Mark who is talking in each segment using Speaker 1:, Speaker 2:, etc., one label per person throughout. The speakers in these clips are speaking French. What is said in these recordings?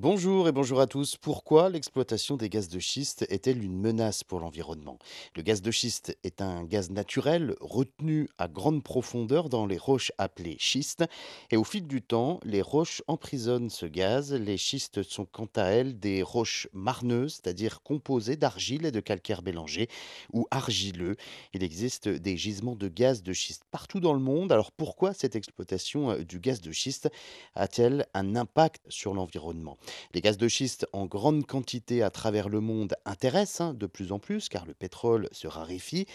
Speaker 1: Bonjour et bonjour à tous. Pourquoi l'exploitation des gaz de schiste est-elle une menace pour l'environnement? Le gaz de schiste est un gaz naturel retenu à grande profondeur dans les roches appelées schistes. Et au fil du temps, les roches emprisonnent ce gaz. Les schistes sont quant à elles des roches marneuses, c'est-à-dire composées d'argile et de calcaire mélangés ou argileux. Il existe des gisements de gaz de schiste partout dans le monde. Alors pourquoi cette exploitation euh, du gaz de schiste a-t-elle un impact sur l'environnement? Les gaz de schiste en grande quantité à travers le monde intéressent hein, de plus en plus car le pétrole se raréfie.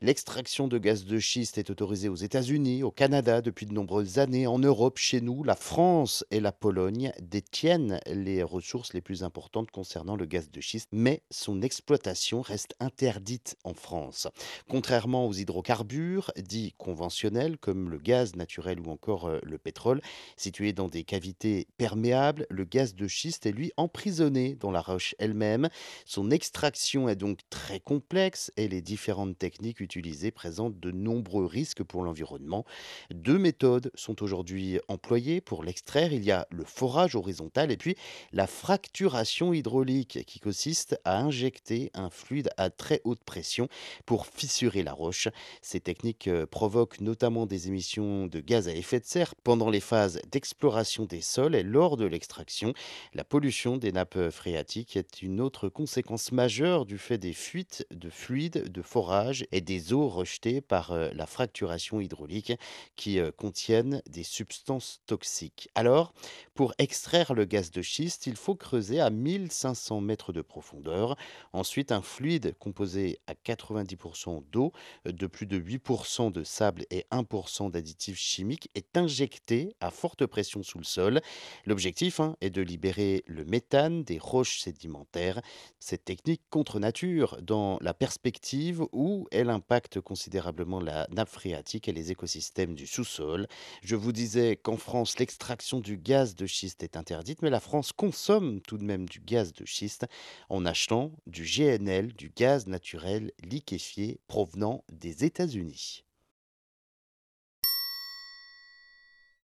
Speaker 1: L'extraction de gaz de schiste est autorisée aux États-Unis, au Canada depuis de nombreuses années. En Europe, chez nous, la France et la Pologne détiennent les ressources les plus importantes concernant le gaz de schiste, mais son exploitation reste interdite en France. Contrairement aux hydrocarbures dits conventionnels comme le gaz naturel ou encore euh, le pétrole, situés dans des cavités perméables, le gaz de schiste est lui emprisonné dans la roche elle-même. Son extraction est donc très complexe et les différentes techniques utilisées présentent de nombreux risques pour l'environnement. Deux méthodes sont aujourd'hui employées pour l'extraire. Il y a le forage horizontal et puis la fracturation hydraulique qui consiste à injecter un fluide à très haute pression pour fissurer la roche. Ces techniques euh, provoquent notamment des émissions de gaz à effet de serre pendant les phases d'exploration des sols et lors de l'extraction. La pollution des nappes phréatiques est une autre conséquence majeure du fait des fuites de fluides, de forage et des eaux rejetées par la fracturation hydraulique qui contiennent des substances toxiques. Alors, pour extraire le gaz de schiste, il faut creuser à 1500 mètres de profondeur. Ensuite, un fluide composé à 90% d'eau, de plus de 8% de sable et 1% d'additifs chimiques est injecté à forte pression sous le sol. L'objectif hein, est de le méthane des roches sédimentaires. Cette technique contre nature dans la perspective où elle impacte considérablement la nappe phréatique et les écosystèmes du sous-sol. Je vous disais qu'en France, l'extraction du gaz de schiste est interdite, mais la France consomme tout de même du gaz de schiste en achetant du GNL, du gaz naturel liquéfié provenant des États-Unis.